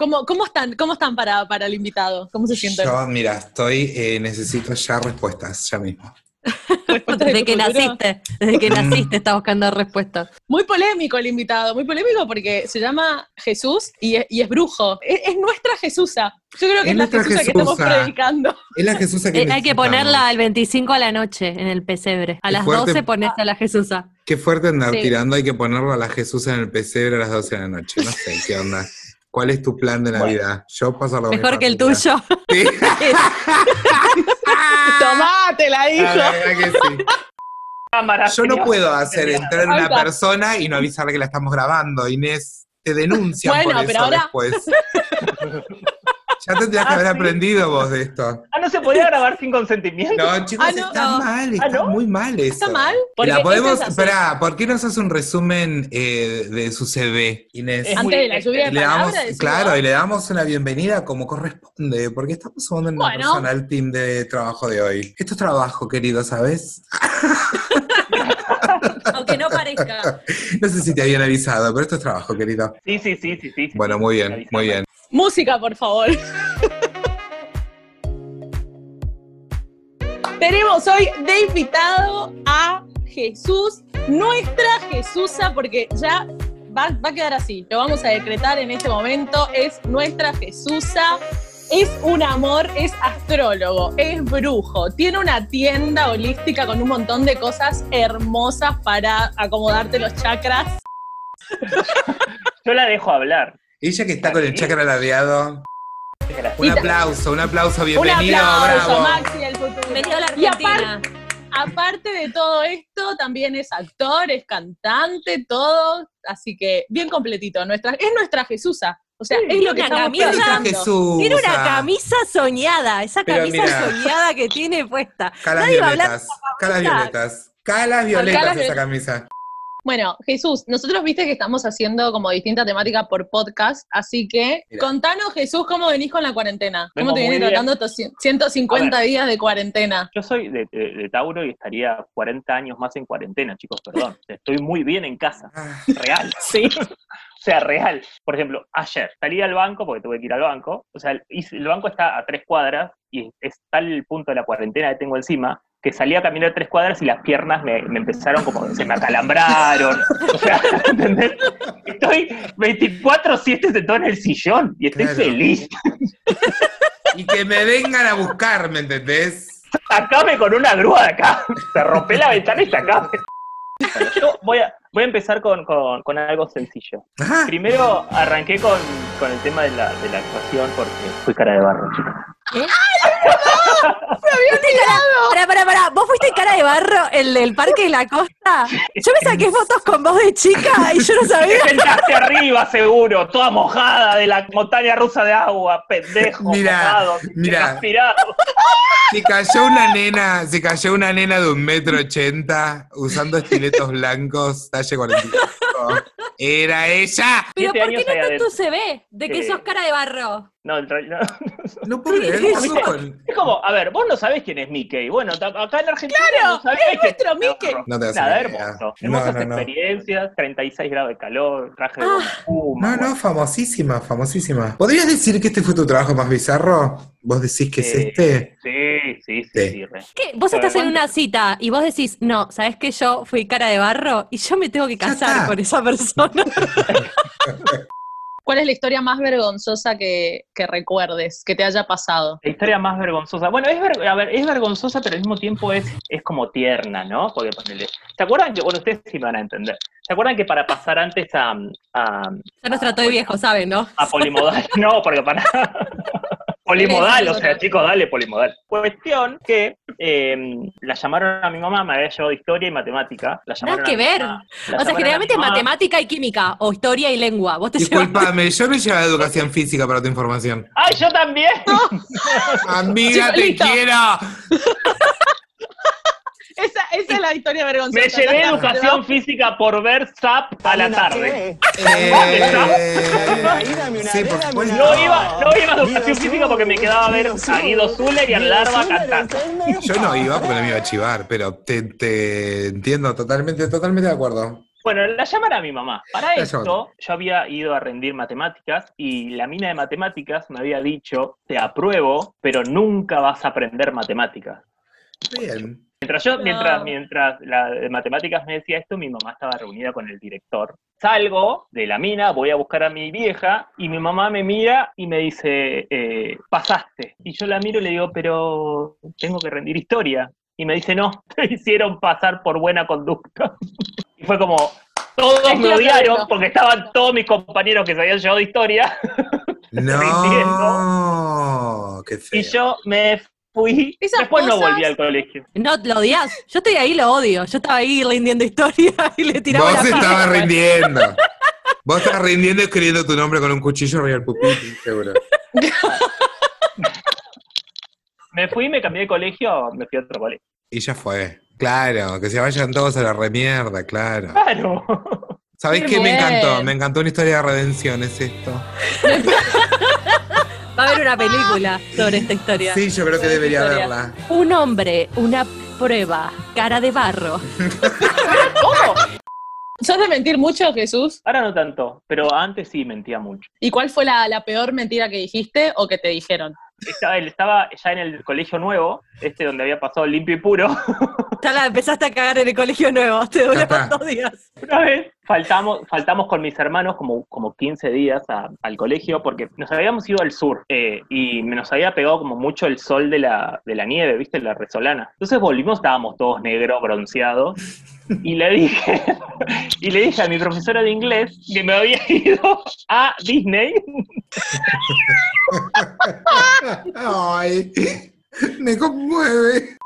¿Cómo, cómo están, cómo están para, para el invitado? ¿Cómo se sienten? Yo, mira, estoy, eh, necesito ya respuestas, ya mismo. Desde que naciste, desde que naciste estás buscando respuestas. Muy polémico el invitado, muy polémico porque se llama Jesús y es, y es brujo. Es, es nuestra Jesusa. Yo creo que Es es, la nuestra Jesusa que estamos Jesusa. predicando. Es la Jesús que Eh, hay que ponerla el 25 a la noche en el pesebre. A Qué las fuerte. 12 pones a la Jesusa. Qué fuerte andar Sí. tirando, hay que ponerlo a la Jesús en el pesebre a las 12 de la noche. No sé qué onda. ¿Cuál es tu plan de Navidad? Yo paso lo Mejor que el tuyo. Sí. Tomate, la La verdad que sí. Cámara, Yo no puedo hacer entrar una persona y no avisarle que la estamos grabando. Inés, te denuncian Bueno, por pero eso ahora- después. Ya tendrías que Ah, haber ¿sí? aprendido vos de esto. Ah, no se podía grabar sin consentimiento. No, chicos, Ah, no. está No. mal, está ¿no? muy mal eso. ¿Está mal? La podemos, espera, ¿por qué nos hace un resumen eh, de su CV, Inés? Es Antes muy- de la lluvia de le damos, palabras. decís claro, y le damos una bienvenida como corresponde, porque estamos sumando una Bueno. persona al team de trabajo de hoy. Esto es trabajo, querido, ¿sabes? Aunque no parezca. No sé si te habían avisado, pero esto es trabajo, querido. Sí, sí, sí, sí, sí. Bueno, muy bien, muy bien. Música, por favor. Tenemos hoy de invitado a Jesús, nuestra Jesusa, porque ya va, va a quedar así. Lo vamos a decretar en este momento. Es nuestra Jesusa. Es un amor, es astrólogo, es brujo, tiene una tienda holística con un montón de cosas hermosas para acomodarte los chakras. Yo la dejo hablar. Ella que está con el chakra ladeado. Un Y aplauso, un aplauso, Un bienvenido, aplauso, bravo. Maxi del futuro. Bienvenido a la Y aparte, Argentina. aparte de todo esto, también es actor, es cantante, todo, así que bien completito. Nuestra, es nuestra Jesusa. O sea, Sí, es lo que una estamos camisa. Tiene una camisa soñada, esa Pero camisa mira. soñada que tiene puesta. Calas Nadie va a hablar violetas, calas violetas. Calas violetas calas esa violetas. camisa. Bueno, Jesús, nosotros viste que estamos haciendo como distinta temática por podcast, así que Mira. contanos, Jesús, cómo venís con la cuarentena. ¿Cómo te viene tratando estos 150 días de cuarentena? Yo soy de, de- de Tauro y estaría 40 años más en cuarentena, chicos, perdón. Estoy muy bien en casa, Ah, real. Sí. O sea, real. Por ejemplo, ayer salí al banco, porque tuve que ir al banco. O sea, el, el banco está a tres cuadras y es tal el punto de la cuarentena que tengo encima que salí a caminar tres cuadras y las piernas me, me empezaron como, se me acalambraron. O sea, ¿entendés? Estoy 24-7 sentado en el sillón y estoy Claro. feliz. Y que me vengan a buscar, ¿me entendés? Sacame con una grúa de acá. Se rompe la ventana y sacame. Yo voy a, voy a empezar con, con- con algo sencillo. Ajá. Primero arranqué con, con el tema de la, de la actuación porque fui cara de barro, chicos. Pará, pará, pará. ¿Vos fuiste cara de barro el del Parque de la Costa? Yo me saqué fotos con vos de chica y yo no Te sabía. sentaste arriba, seguro, toda mojada de la montaña rusa de agua, pendejo, Mira, mojado, mira. transpirado. Si cayó una nena, si cayó una nena de un metro ochenta usando estiletos blancos, talle 45. Era ella. Pero ¿por qué no tu adentro. CV de que Sí. sos cara de barro? No, en realidad- No puedo creer ¿Viste? eso con- Es como, a ver, vos no sabés quién es Mickey. Bueno, acá en Argentina Claro, no sabés es quién nuestro Mickey. No te Nada, hermoso. Hermosas no, no. experiencias, 36 grados de calor, traje de Ah. No, no, bueno. famosísima, famosísima. ¿Podrías decir que este fue tu trabajo más bizarro? ¿Vos decís que es este? Sí, sí, sí, Sí. ¿Qué? Vos estás en una cita y vos decís, no, ¿sabés que yo fui cara de barro y yo me tengo que casar con esa persona? ¿Cuál es la historia más vergonzosa que, que recuerdes, que te haya pasado? La historia más vergonzosa. Bueno, es, ver- a ver, es vergonzosa, pero al mismo tiempo es, es como tierna, ¿no? Porque ponele. ¿Se acuerdan que, bueno, ustedes sí me van a entender. ¿Se acuerdan que para pasar antes a, a, Ya nos trató de viejo, ¿saben, no? a polimodal? no, porque para. Polimodal, o sea, chicos, dale polimodal. Cuestión que eh, la llamaron a mi mamá, me había llevado historia y matemática. La llamaron Nada que ver. mamá, O sea, generalmente es matemática y química, o historia y lengua. Vos te llevas. Disculpame, yo no llevaba educación física para tu información. ¡Ay, yo también! Amiga, te quiero. Esa, esa es la historia vergonzosa. Me llevé educación física por ver SAP a la tarde. No iba, no iba a educación física porque me quedaba a ver a Guido Zuller y a Larva cantando. Yo no iba porque no me iba a chivar, pero te, te entiendo totalmente, totalmente de acuerdo. Bueno, la llaman a mi mamá. Para esto, yo había ido a rendir matemáticas y la mina de matemáticas me había dicho, te apruebo, pero nunca vas a aprender matemáticas. Bien. Mientras yo, No. mientras, mientras la de matemáticas me decía esto, mi mamá estaba reunida con el director. Salgo de la mina, voy a buscar a mi vieja y mi mamá me mira y me dice, eh, pasaste. Y yo la miro y le digo, pero tengo que rendir historia. Y me dice, no, te hicieron pasar por buena conducta. Y fue como, todos me odiaron porque estaban todos mis compañeros que se habían llevado de historia. No. Qué feo. Y yo me fui. Esas Después no volví al colegio. No, ¿lo odias? Yo estoy ahí, lo odio. Yo estaba ahí rindiendo historia y le tiraba Vos la estabas rindiendo. Vos estabas rindiendo escribiendo tu nombre con un cuchillo arriba del pupitre, seguro. Me fui, me cambié de colegio, me fui a otro colegio. Y ya fue. Claro, que se vayan todos a la remierda, claro. Claro. ¿Sabéis Qué qué me encantó? Me encantó una historia de redención, es esto. Va a haber una película sobre esta historia. Sí, yo creo que debería verla. Un hombre, una prueba, cara de barro. ¿Cómo? ¿Sos de mentir mucho, Jesús? Ahora no tanto, pero antes sí mentía mucho. ¿Y cuál fue la, la peor mentira que dijiste o que te dijeron? Estaba, él estaba ya en el colegio nuevo, este donde había pasado limpio y puro. Ya la empezaste a cagar en el colegio nuevo. Te está. dos días. Una vez faltamos, faltamos con mis hermanos como, como 15 días a- al colegio porque nos habíamos ido al sur eh, y nos había pegado como mucho el sol de la, de la nieve, ¿viste? La resolana. Entonces volvimos, estábamos todos negros, bronceados. Y le dije, y le dije a mi profesora de inglés que me había ido a Disney Ay, me conmueve.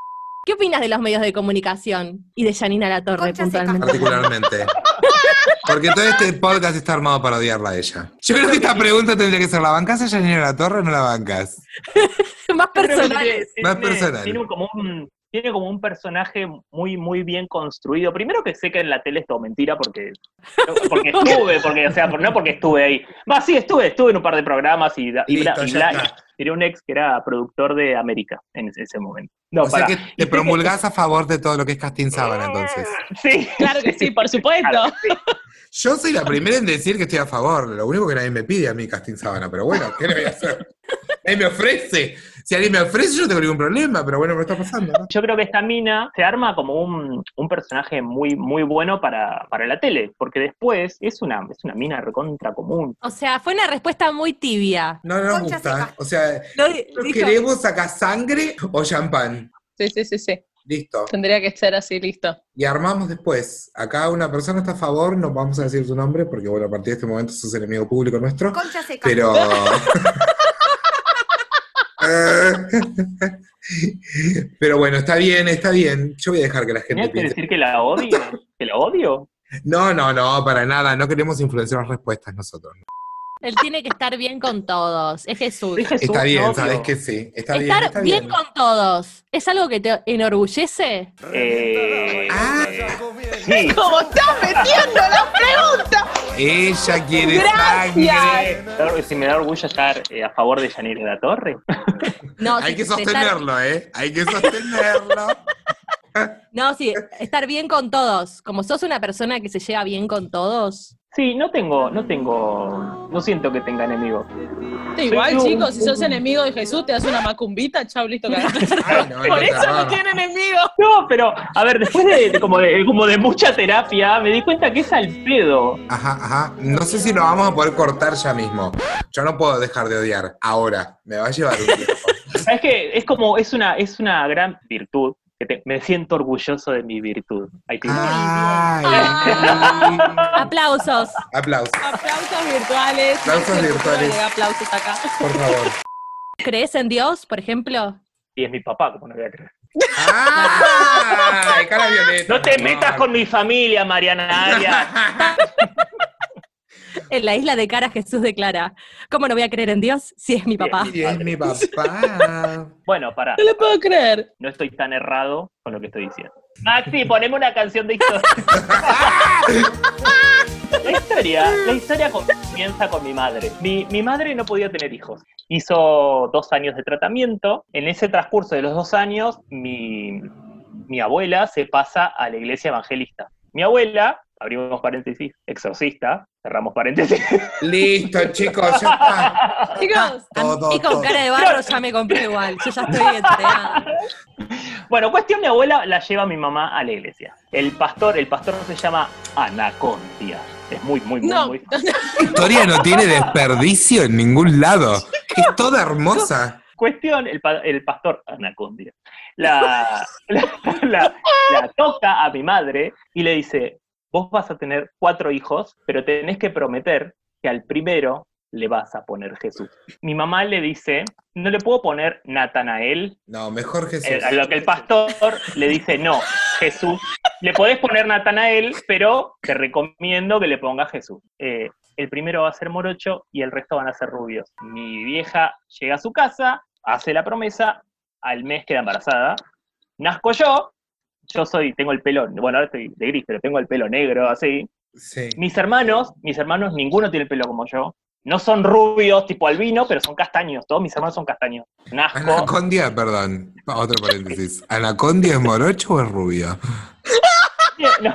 ¿Qué opinas de los medios de comunicación y de Janina La Torre Concha puntualmente? Particularmente. Porque todo este podcast está armado para odiarla a ella. Yo creo que esta pregunta tendría que ser, ¿la bancas a Janina La Torre o no la bancas? Más personales. tiene- Más personal. Tiene como un, tiene como un personaje muy, muy bien construido. Primero que sé que en la tele es todo mentira porque, porque estuve, porque, o sea, no porque estuve ahí. Más sí, estuve, estuve en un par de programas y, y, Listo, bla- y ya tenía un ex que era productor de América en ese, ese momento. No, o sea que te promulgás a favor de todo lo que es casting sábana, entonces. Sí. Claro que sí, por supuesto. Claro, sí. Yo soy la primera en decir que estoy a favor. Lo único que nadie me pide a mí casting sábana, pero bueno, ¿qué le voy a hacer? Nadie me ofrece. Si alguien me ofrece, yo no tengo ningún problema, pero bueno, me está pasando, ¿no? Yo creo que esta mina se arma como un, un personaje muy, muy bueno para, para la tele, porque después es una, es una mina recontra común. O sea, fue una respuesta muy tibia. No nos Concha gusta. O sea, No, ¿nos dijo- ¿queremos sacar sangre o champán? Sí, sí, sí, sí. Listo. Tendría que ser así, listo. Y armamos después. Acá una persona está a favor, no vamos a decir su nombre, porque bueno, a partir de este momento sos enemigo público nuestro. Concha seca. Pero. Pero bueno, está bien, está bien. Yo voy a dejar que la gente ¿Tenías que piense. decir que la odio? ¿Que la odio? No, no, no, para nada. No queremos influenciar las respuestas nosotros. Él tiene que estar bien con todos. Es Jesús. Es Jesús, Está bien, novio. sabes que sí. Está bien, Estar está bien, bien. con todos. ¿Es algo que te enorgullece? Eh, Ah. sí, ¿Cómo estás metiendo la pregunta? Ella quiere Gracias. sangre. si me da orgullo estar eh, a favor de Yanira de la Torre. No, Hay que estar- sostenerlo, ¿eh? Hay que sostenerlo. no, sí, estar bien con todos. Como sos una persona que se lleva bien con todos. Sí, no tengo, no tengo, no siento que tenga enemigos. Sí, igual, Soy un- chicos, si sos enemigo de Jesús, te das una macumbita, chau, listo, cagaste. Ay, no, Por no, eso no. no tiene enemigo. No, pero, a ver, después de, de como, de, como de mucha terapia, me di cuenta que es al pedo. Ajá, ajá. No sé si lo vamos a poder cortar ya mismo. Yo no puedo dejar de odiar ahora. Me va a llevar un tiempo. Es que es como, es una, es una gran virtud. Que te- me siento orgulloso de mi virtud. Ahí te- Ay. Aplausos. Aplausos, Aplausos virtuales. Aplausos No virtuales. aplausos acá. por favor. ¿Crees en Dios, por ejemplo? Y es mi papá, como no voy a creer. ¡Ay! Cara violeta. No te mi metas con mi familia, Mariana Arias. En la isla de Cara Jesús declara, ¿cómo no voy a creer en Dios si es mi papá? Y es mi papá. Bueno, pará. No le puedo creer. No estoy tan errado con lo que estoy diciendo. Maxi, poneme una canción de historia. La historia, la historia comienza con mi madre. Mi, mi madre no podía tener hijos. Hizo dos años de tratamiento. En ese transcurso de los dos años, mi, mi abuela se pasa a la iglesia evangelista. Mi abuela, abrimos paréntesis, exorcista, cerramos paréntesis. Listo, chicos, ya está. Chicos, Todo, Y con todo. cara de barro ya me compré igual. Yo ya estoy entregada. Bueno, cuestión, mi abuela la lleva mi mamá a la iglesia. El pastor, el pastor se llama Anacondia. Es muy, muy, muy, no, muy La historia no tiene desperdicio en ningún lado. Es toda hermosa. Cuestión, el, pa- el pastor Anacondia la, la, la- la toca a mi madre y le dice, vos vas a tener cuatro hijos, pero tenés que prometer que al primero le vas a poner Jesús. Mi mamá le dice, no le puedo poner Natanael, No, mejor Jesús. Eh, a lo que el pastor le dice, no, Jesús. Le podés poner Natanael, pero te recomiendo que le pongas Jesús. Eh, el primero va a ser morocho y el resto van a ser rubios. Mi vieja llega a su casa, hace la promesa, al mes queda embarazada. Nazco yo, yo soy, tengo el pelo, bueno, ahora estoy de gris, pero tengo el pelo negro, así. Sí. Mis hermanos, mis hermanos, ninguno tiene el pelo como yo. No son rubios tipo albino, pero son castaños. Todos mis hermanos son castaños. Nazco. Anacondia, perdón. Otro paréntesis. ¿Anacondia es morocho o es rubio? No.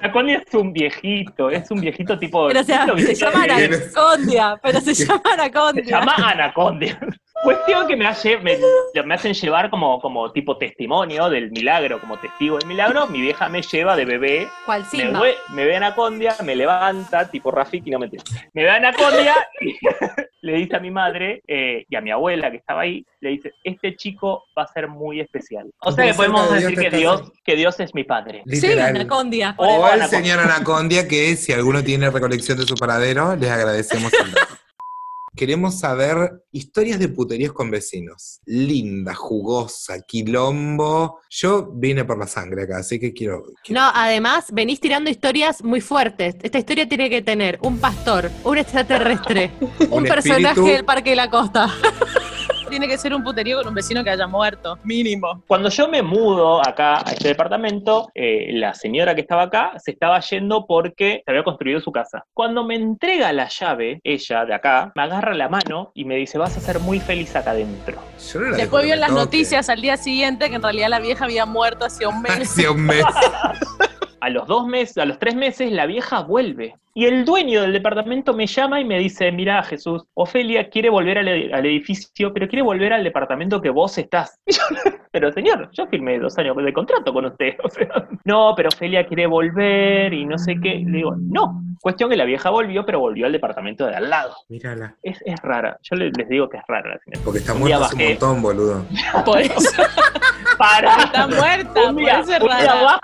Anacondia es un viejito, es un viejito tipo. Pero o sea, ¿lo se llama Anacondia. Pero se llama Se Anacondia. llama Anacondia. Cuestión que me, hace- me, me hacen llevar como, como tipo testimonio del milagro, como testigo del milagro. Mi vieja me lleva de bebé, ¿Cuál me Simba? ve, me ve Anacondia, me levanta, tipo Rafiki, no me entiendo. Me ve Anacondia y le dice a mi madre eh, y a mi abuela que estaba ahí, le dice, este chico va a ser muy especial. O sea que podemos de Dios decir que Dios, que Dios es mi padre. Sí, Literal. Anacondia. O O el señor Anacondia, que si alguno tiene recolección de su paradero, les agradecemos. el. Queremos saber historias de puterías con vecinos. Linda, jugosa, quilombo. Yo vine por la sangre acá, así que quiero. quiero- No, además venís tirando historias muy fuertes. Esta historia tiene que tener un pastor, un extraterrestre, un, Un personaje del Parque de la Costa. Tiene que ser un puterío con un vecino que haya muerto, mínimo. Cuando yo me mudo acá a este departamento, eh, la señora que estaba acá se estaba yendo porque se había construido su casa. Cuando me entrega la llave, ella de acá, me agarra la mano y me dice, vas a ser muy feliz acá adentro. Yo no la Después vio en las toque. noticias al día siguiente que en realidad la vieja había muerto hace un mes. Hace un mes. A los dos meses, a los tres meses, la vieja vuelve. Y el dueño del departamento me llama y me dice, mira Jesús, Ofelia quiere volver al, ed- al edificio, pero quiere volver al departamento que vos estás. Y yo, pero señor, yo firmé dos años de contrato con usted. O sea, no, pero Ofelia quiere volver y no sé qué. Le digo, no. Cuestión que la vieja volvió, pero volvió al departamento de al lado. Mírala. Es, es rara. Yo le- les digo que es rara la señora. Porque está muerta hace un montón, boludo. Por eso ¡Para! está muerta, un por día, eso es un día rara.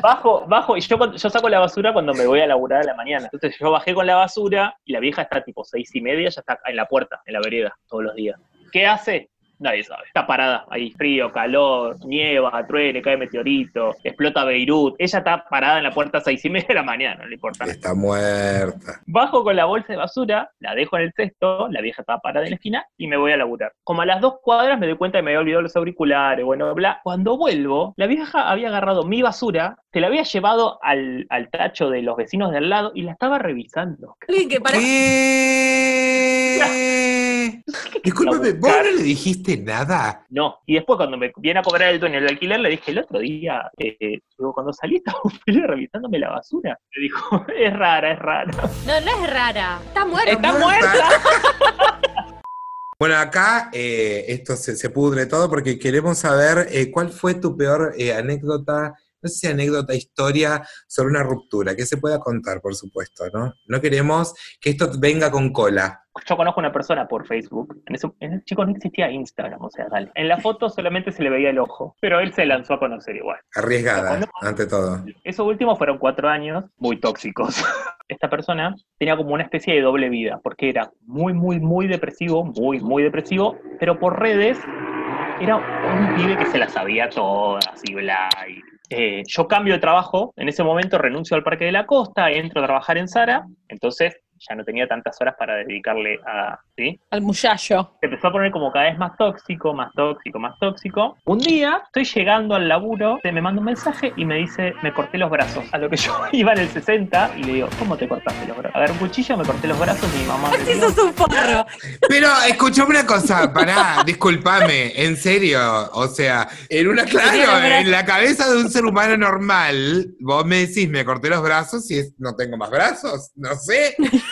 Bajo, bajo, y yo, yo saco la basura cuando me voy a laburar a la mañana. Entonces yo bajé con la basura y la vieja está tipo seis y media, ya está en la puerta, en la vereda, todos los días. ¿Qué hace? Nadie sabe. Está parada, ahí frío, calor, nieva, truene, cae meteorito, explota Beirut. Ella está parada en la puerta a seis y media de la mañana, no le importa. Está muerta. Bajo con la bolsa de basura, la dejo en el cesto, la vieja estaba parada en la esquina y me voy a laburar. Como a las dos cuadras me doy cuenta que me había olvidado los auriculares, bueno, bla. Cuando vuelvo, la vieja había agarrado mi basura, se la había llevado al, al tacho de los vecinos de al lado y la estaba revisando. Alguien que. ¿Qué? Discúlpame, ¿vos no le dijiste nada? No. Y después cuando me viene a cobrar el dueño del alquiler, le dije el otro día, eh, digo, cuando salí estaba Ophelia revisándome la basura. Me dijo, es rara, es rara. No, no es rara. Está muerta. Está muerta. Bueno, acá eh, esto se, se pudre todo porque queremos saber eh, cuál fue tu peor eh, anécdota, no sé si anécdota, historia sobre una ruptura, que se pueda contar, por supuesto, ¿no? No queremos que esto venga con cola. Yo conozco una persona por Facebook. En ese, en ese chico no existía Instagram, o sea, dale. En la foto solamente se le veía el ojo, pero él se lanzó a conocer igual. Arriesgada, ante todo. Esos últimos fueron cuatro años muy tóxicos. Esta persona tenía como una especie de doble vida, porque era muy, muy, muy depresivo, muy, muy depresivo, pero por redes era un pibe que se la sabía todas y bla. y- eh, yo cambio de trabajo, en ese momento renuncio al Parque de la Costa, entro a trabajar en Sara, entonces ya no tenía tantas horas para dedicarle a, ¿sí? Al muchacho. Se empezó a poner como cada vez más tóxico, más tóxico, más tóxico. Un día estoy llegando al laburo, me manda un mensaje y me dice, me corté los brazos. A lo que yo iba en el 60 y le digo, ¿cómo te cortaste los brazos? Agarré un cuchillo, me corté los brazos y mi mamá me un forro. Pero escuchame una cosa, pará, discúlpame, en serio. O sea, en una, claro, en la cabeza de un ser humano normal, vos me decís, me corté los brazos y es- no tengo más brazos. No sé.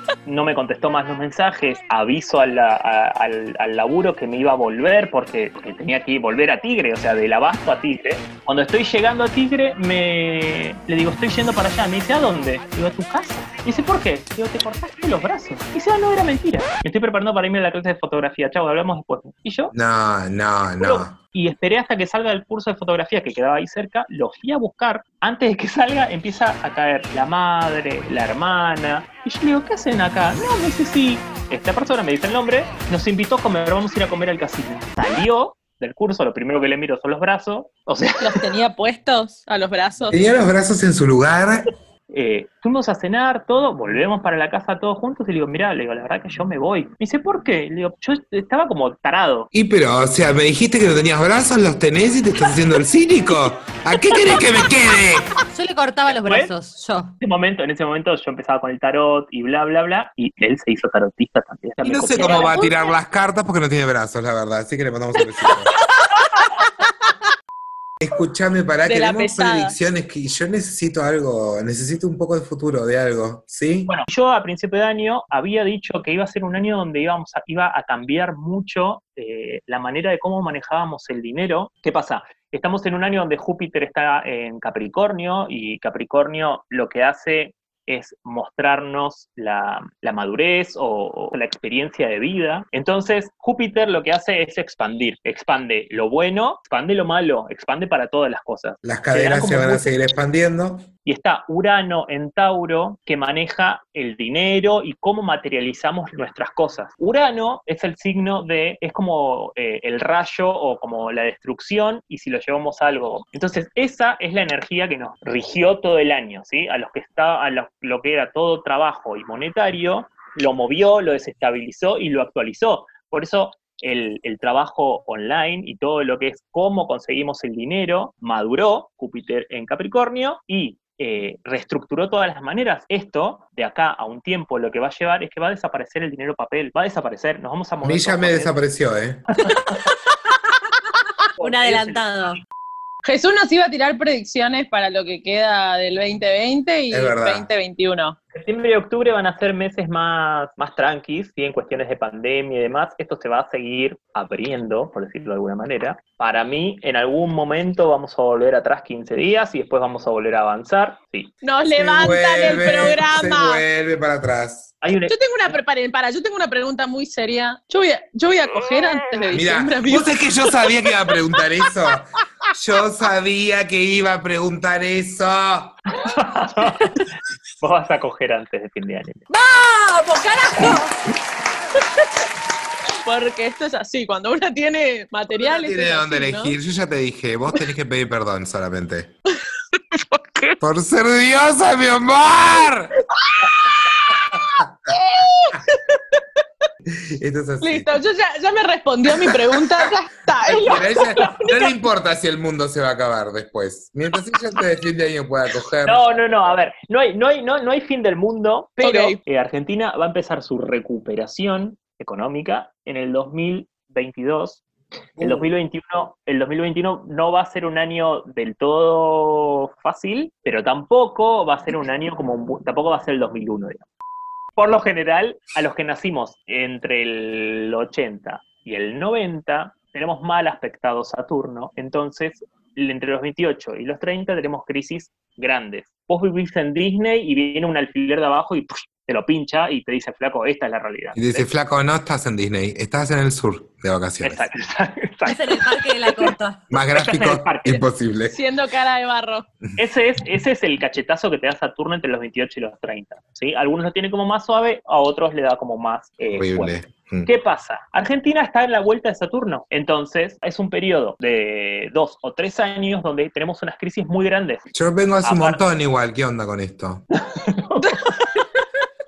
no me contestó más los mensajes, aviso a la- a- al, al laburo que me iba a volver porque, porque tenía que volver a Tigre, o sea, del abasto a Tigre. Cuando estoy llegando a Tigre, me le digo, estoy yendo para allá. Me dice, ¿a dónde? Digo, a tu casa. Y dice, ¿por qué? Digo, te cortaste los brazos. Y dice, ah, no, era mentira. Me estoy preparando para irme a la clase de fotografía. Chau, hablamos después. Y yo, No, no, no. y esperé hasta que salga el curso de fotografía que quedaba ahí cerca, lo fui a buscar. Antes de que salga, empieza a caer la madre, la hermana. Y yo le digo, ¿qué hacen acá? No, me dice, sí. Esta persona me dice el nombre, nos invitó a comer, vamos a ir a comer al casino. Salió del curso, lo primero que le miro son los brazos. O sea, ¿Los tenía puestos a los brazos? Tenía los brazos en su lugar. Eh, fuimos a cenar, todo, volvemos para la casa todos juntos y le digo, mira, le digo, la verdad que yo me voy. Me dice, ¿por qué? Le digo, yo estaba como tarado. Y pero, o sea, me dijiste que no tenías brazos, los tenés y te estás haciendo el cínico. ¿A qué querés que me quede? Yo le cortaba los brazos, yo. En ese momento, en ese momento yo empezaba con el tarot y bla, bla, bla, y él se hizo tarotista también. Y no sé cómo va a tirar las cartas porque no tiene brazos, la verdad. Así que le mandamos un besito. Escuchame, para De la queremos pesada. predicciones que yo necesito algo, necesito un poco de futuro de algo, ¿sí? Bueno, yo a principio de año había dicho que iba a ser un año donde íbamos a, iba a cambiar mucho eh, la manera de cómo manejábamos el dinero. ¿Qué pasa? Estamos en un año donde Júpiter está en Capricornio y Capricornio lo que hace es mostrarnos la, la madurez o, o la experiencia de vida. Entonces, Júpiter lo que hace es expandir. Expande lo bueno, expande lo malo, expande para todas las cosas. Las caderas como se van a seguir expandiendo. Y está Urano en Tauro, que maneja el dinero y cómo materializamos nuestras cosas. Urano es el signo de, es como eh, el rayo o como la destrucción, y si lo llevamos a algo. Entonces, esa es la energía que nos rigió todo el año, ¿sí? A los que está, a lo, que era todo trabajo y monetario, lo movió, lo desestabilizó y lo actualizó. Por eso el, el trabajo online y todo lo que es cómo conseguimos el dinero maduró, Júpiter en Capricornio, y eh, reestructuró todas las maneras. Esto, de acá a un tiempo, lo que va a llevar es que va a desaparecer el dinero papel, va a desaparecer, nos vamos a A mover. mí ya me desapareció, ¿eh? Un adelantado. Jesús nos iba a tirar predicciones para lo que queda del 2020 y Es verdad. 2021. Septiembre y octubre van a ser meses más, más tranquis, ¿sí? en cuestiones de pandemia y demás. Esto se va a seguir abriendo, por decirlo de alguna manera. Para mí, en algún momento vamos a volver atrás 15 días y después vamos a volver a avanzar. Sí. Nos Se levantan el vuelve, Se programa. vuelve para atrás. Hay un, Yo tengo una preparen, para, yo tengo una pregunta muy seria. Yo voy a, yo voy a coger antes de Mira, diciembre, amigo. vos es que yo sabía que iba a preguntar eso. Yo sabía que iba a preguntar eso. Vos vas a coger antes de fin de año. ¡Vamos, carajo! Porque esto es así, cuando uno tiene No materiales. tiene es dónde así, ¿no? elegir. Yo ya te dije, vos tenés que pedir perdón solamente. ¿Por qué? Por ser diosa, mi amor. Esto es así. Listo, yo ya, ya me respondió mi pregunta, ya está. es lo- Pero a ella no le importa si el mundo se va a acabar después. Mientras ella antes de fin de año pueda coger. No, no, no, a ver, no hay, no hay, no, no hay fin del mundo, pero eh, Argentina va a empezar su recuperación económica en el 2022. El 2021, el 2021 no va a ser un año del todo fácil, pero tampoco va a ser un año como tampoco va a ser el 2001, digamos. Por lo general, a los que nacimos entre el 80 y el 90 tenemos mal aspectado Saturno, entonces entre los 28 y los 30 tenemos crisis grandes. Vos vivís en Disney y viene un alfiler de abajo y. te lo pincha y te dice, flaco, esta es la realidad. Y dice, flaco, no estás en Disney, estás en el sur de vacaciones. Exacto, exacto, exacto. Es en el parque de la costa. Más gráfico, imposible. Siendo cara de barro. Ese es, ese es el cachetazo que te da Saturno entre los 28 y los 30. ¿sí? Algunos lo tienen como más suave, a otros le da como más eh. Horrible. Mm. ¿Qué pasa? Argentina está en la vuelta de Saturno, entonces es un periodo de dos o tres años donde tenemos unas crisis muy grandes. Yo vengo hace un montón igual, ¿qué onda con esto?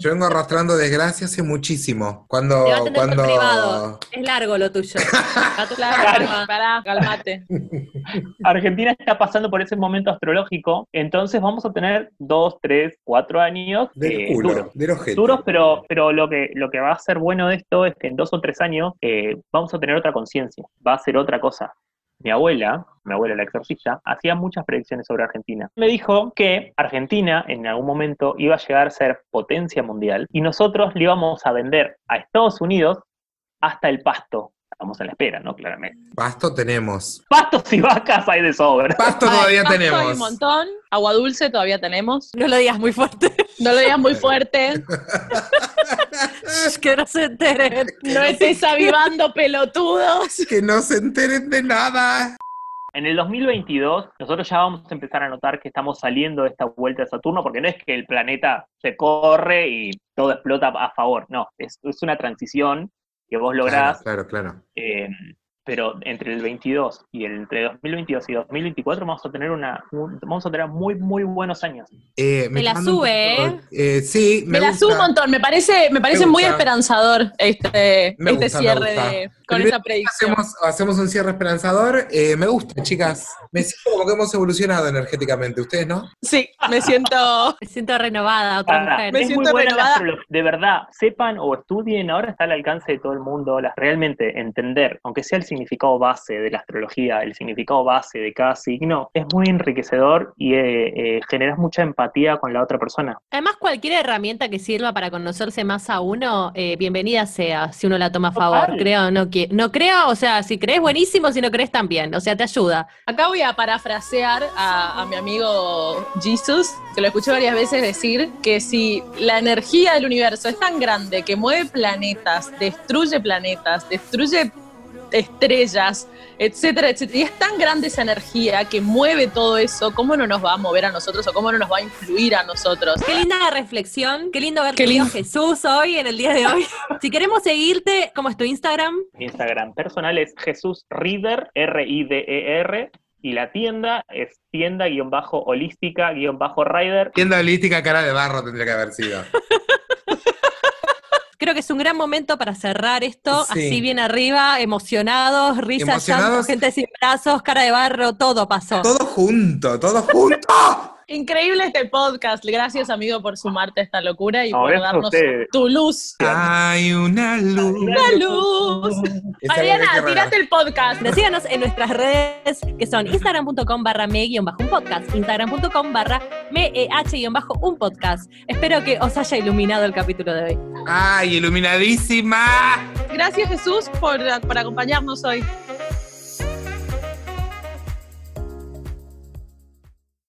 Yo vengo arrastrando desgracia hace muchísimo. Cuando, Te va a cuando. privado. Es largo lo tuyo. Claro, pará, calmate. Argentina está pasando por ese momento astrológico, entonces vamos a tener dos, tres, cuatro años Del eh, culo, duros. del ojete. Duros, pero, pero lo, que, lo que va a ser bueno de esto es que en dos o tres años eh, vamos a tener otra conciencia, va a ser otra cosa. Mi abuela, mi abuela la exorcista, hacía muchas predicciones sobre Argentina. Me dijo que Argentina en algún momento iba a llegar a ser potencia mundial y nosotros le íbamos a vender a Estados Unidos hasta el pasto. Estamos en la espera, ¿no? Claramente. Pasto tenemos. Pastos y vacas hay de sobra. Pasto Ay, todavía pasto Hay un tenemos. montón. Agua dulce todavía tenemos. No lo digas muy fuerte. No lo digas muy fuerte. que no se enteren. No estés avivando pelotudos. Que no se enteren de nada. En el 2022, nosotros ya vamos a empezar a notar que estamos saliendo de esta vuelta de Saturno, porque no es que el planeta se corre y todo explota a favor, no, es, es una transición que vos lográs, Claro, claro, claro. eh, pero entre el 22 y el, entre 2022 y 2024 vamos a tener una, un- vamos a tener muy, muy buenos años. Eh, Me la un sube, poco- eh, sí, Me, me, la subo un montón. Me parece, me parece Me muy esperanzador este, este gusta, cierre de, con Primero esa predicción. Hacemos, hacemos un cierre esperanzador. Eh, me gusta, chicas. Me siento como que hemos evolucionado energéticamente. ¿Ustedes no? Sí, me siento. Me siento renovada, otra Para, mujer. Me es muy siento buena la renovada. astrología. De verdad, sepan o estudien, ahora está al alcance de todo el mundo, las, realmente entender, aunque sea el significado base de la astrología, el significado base de cada signo, es muy enriquecedor y eh, eh, generas mucha empatía con la otra persona. Además, cualquier herramienta que sirva para conocerse más a uno, eh, bienvenida sea, si uno la toma a favor. Total. Creo no, no creo, o sea, si crees buenísimo, si no crees también. O sea, te ayuda. Acá voy a parafrasear a, a mi amigo Jesus, que lo escuché varias veces decir que si la energía del universo es tan grande que mueve planetas, destruye planetas, destruye estrellas, etcétera, etcétera, y es tan grande esa energía que mueve todo eso, ¿cómo no nos va a mover a nosotros o cómo no nos va a influir a nosotros? Qué linda reflexión, qué lindo ver lindo. Jesús hoy, en el día de hoy. si queremos seguirte, ¿cómo es tu Instagram? Mi Instagram personal es Jesús Rider, R-I-D-E-R, y la tienda es tienda-holística-rider. Tienda holística cara de barro tendría que haber sido. Creo que es un gran momento para cerrar esto, Sí. así bien arriba, emocionados, risas, Emocionados. llanto, gente sin brazos, cara de barro, todo pasó. Todo junto, todo junto. Increíble este podcast. Gracias, amigo, por sumarte a esta locura y No, por darnos tu luz. Hay una luz. ¡La luz! Que tirate el podcast. Síganos en nuestras redes que son instagram.com barra me-un podcast, instagram.com barra meh-un podcast. Espero que os haya iluminado el capítulo de hoy. ¡Ay, iluminadísima! Gracias, Jesús, por, por acompañarnos hoy.